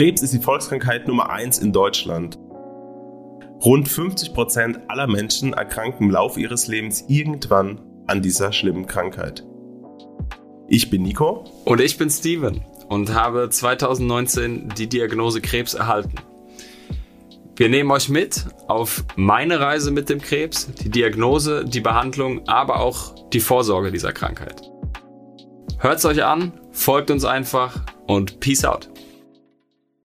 Krebs ist die Volkskrankheit Nummer 1 in Deutschland. Rund 50 Prozent aller Menschen erkranken im Laufe ihres Lebens irgendwann an dieser schlimmen Krankheit. Ich bin Nico. Und ich bin Steven und habe 2019 die Diagnose Krebs erhalten. Wir nehmen euch mit auf meine Reise mit dem Krebs, die Diagnose, die Behandlung, aber auch die Vorsorge dieser Krankheit. Hört's euch an, folgt uns einfach und Peace out.